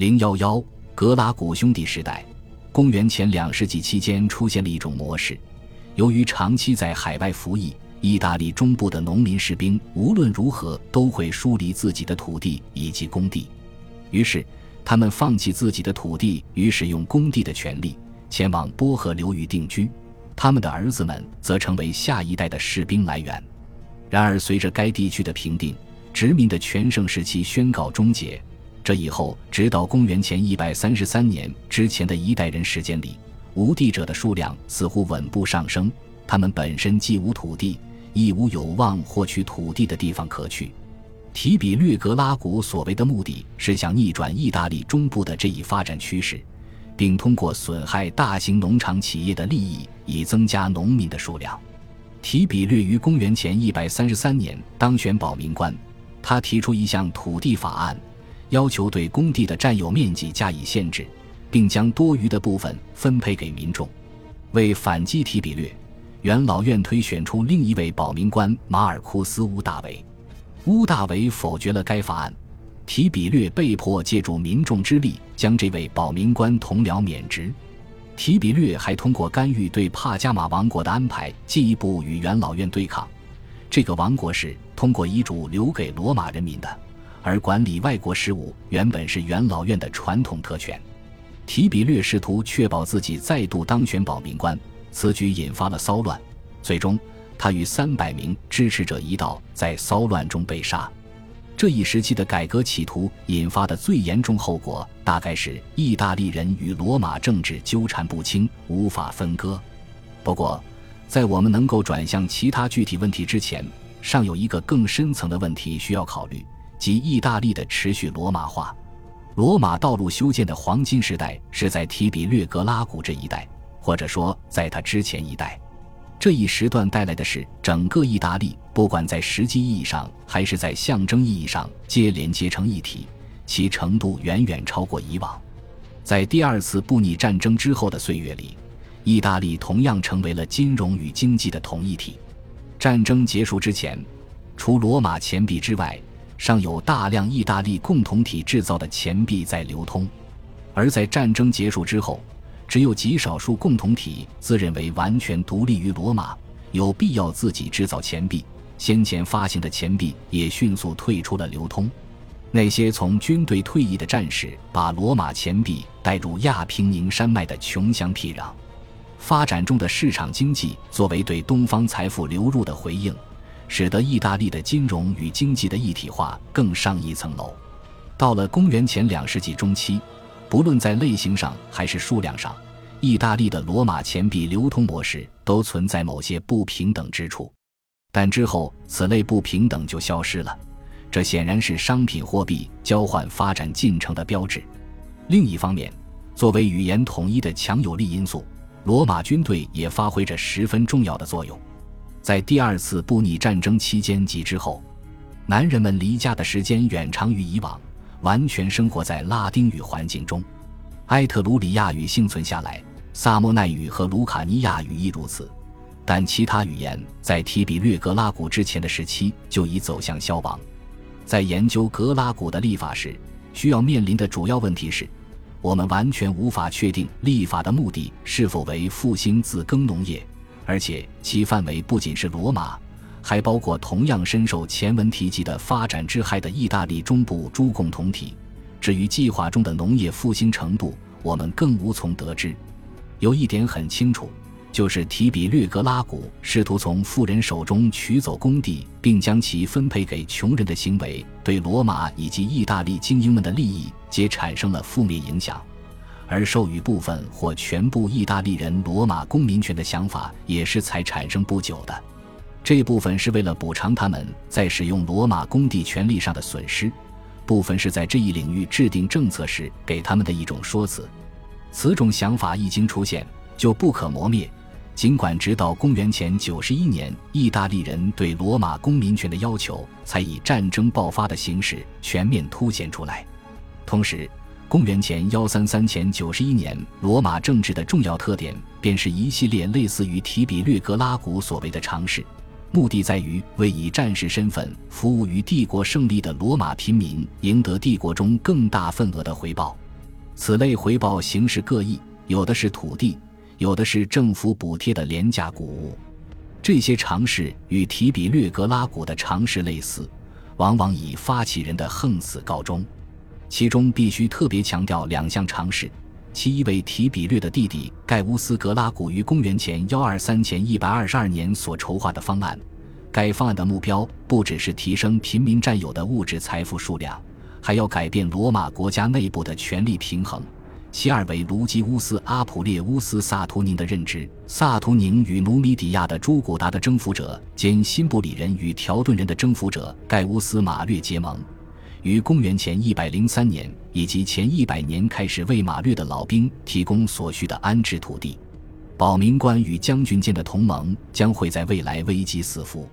零幺幺，格拉古兄弟时代，公元前两世纪期间出现了一种模式。由于长期在海外服役，意大利中部的农民士兵无论如何都会疏离自己的土地以及工地，于是他们放弃自己的土地与使用工地的权利，前往波河流域定居。他们的儿子们则成为下一代的士兵来源。然而，随着该地区的平定，殖民的全盛时期宣告终结。这以后，直到公元前一百三十三年之前的一代人时间里，无地者的数量似乎稳步上升。他们本身既无土地，亦无有望获取土地的地方可去。提比略格拉古所为的目的是想逆转意大利中部的这一发展趋势，并通过损害大型农场企业的利益，以增加农民的数量。提比略于公元前一百三十三年当选保民官，他提出一项土地法案。要求对工地的占有面积加以限制，并将多余的部分分配给民众。为反击提比略，元老院推选出另一位保民官马尔库斯·乌大维。乌大维否决了该法案，提比略被迫借助民众之力将这位保民官同僚免职。提比略还通过干预对帕加马王国的安排，进一步与元老院对抗。这个王国是通过遗嘱留给罗马人民的。而管理外国事务原本是元老院的传统特权。提比略试图确保自己再度当选保民官，此举引发了骚乱。最终，他与三百名支持者一道在骚乱中被杀。这一时期的改革企图引发的最严重后果，大概是意大利人与罗马政治纠缠不清，无法分割。不过，在我们能够转向其他具体问题之前，尚有一个更深层的问题需要考虑。及意大利的持续罗马化，罗马道路修建的黄金时代是在提比略格拉古这一带，或者说在他之前一代。这一时段带来的是整个意大利，不管在实际意义上还是在象征意义上，皆连接成一体，其程度远远超过以往。在第二次布匿战争之后的岁月里，意大利同样成为了金融与经济的统一体。战争结束之前，除罗马钱币之外，尚有大量意大利共同体制造的钱币在流通，而在战争结束之后，只有极少数共同体自认为完全独立于罗马，有必要自己制造钱币。先前发行的钱币也迅速退出了流通。那些从军队退役的战士把罗马钱币带入亚平宁山脉的穷乡僻壤。发展中的市场经济作为对东方财富流入的回应。使得意大利的金融与经济的一体化更上一层楼。到了公元前两世纪中期，不论在类型上还是数量上，意大利的罗马钱币流通模式都存在某些不平等之处。但之后，此类不平等就消失了。这显然是商品货币交换发展进程的标志。另一方面，作为语言统一的强有力因素，罗马军队也发挥着十分重要的作用。在第二次布匿战争期间及之后，男人们离家的时间远长于以往，完全生活在拉丁语环境中。埃特鲁里亚语幸存下来，萨莫奈语和卢卡尼亚语亦如此。但其他语言在提比略格拉古之前的时期就已走向消亡。在研究格拉古的历法时，需要面临的主要问题是：我们完全无法确定历法的目的是否为复兴自耕农业。而且其范围不仅是罗马，还包括同样深受前文提及的发展之害的意大利中部诸共同体。至于计划中的农业复兴程度，我们更无从得知。有一点很清楚，就是提比略格拉古试图从富人手中取走工地，并将其分配给穷人的行为，对罗马以及意大利精英们的利益皆产生了负面影响。而授予部分或全部意大利人罗马公民权的想法也是才产生不久的。这部分是为了补偿他们在使用罗马公地权利上的损失，部分是在这一领域制定政策时给他们的一种说辞。此种想法一经出现，就不可磨灭。尽管直到公元前九十一年，意大利人对罗马公民权的要求才以战争爆发的形式全面凸显出来，同时。公元前幺三三前九十一年，罗马政治的重要特点便是一系列类似于提比略格拉古所谓的尝试，目的在于为以战士身份服务于帝国胜利的罗马平民赢得帝国中更大份额的回报。此类回报形式各异，有的是土地，有的是政府补贴的廉价谷物。这些尝试与提比略格拉古的尝试类似，往往以发起人的横死告终。其中必须特别强调两项尝试：其一为提比略的弟弟盖乌斯·格拉古于公元前幺二三前一百二十二年所筹划的方案。该方案的目标不只是提升平民占有的物质财富数量。还要改变罗马国家内部的权力平衡。其二为卢基乌斯·阿普列乌斯·萨图宁的任职。萨图宁与努米底亚的朱古达的征服者兼辛布里人与条顿人的征服者盖乌斯·马略结盟，于公元前一百零三年以及前一百年开始为马略的老兵提供所需的安置土地。保民官与将军间的同盟将会在未来危机四伏。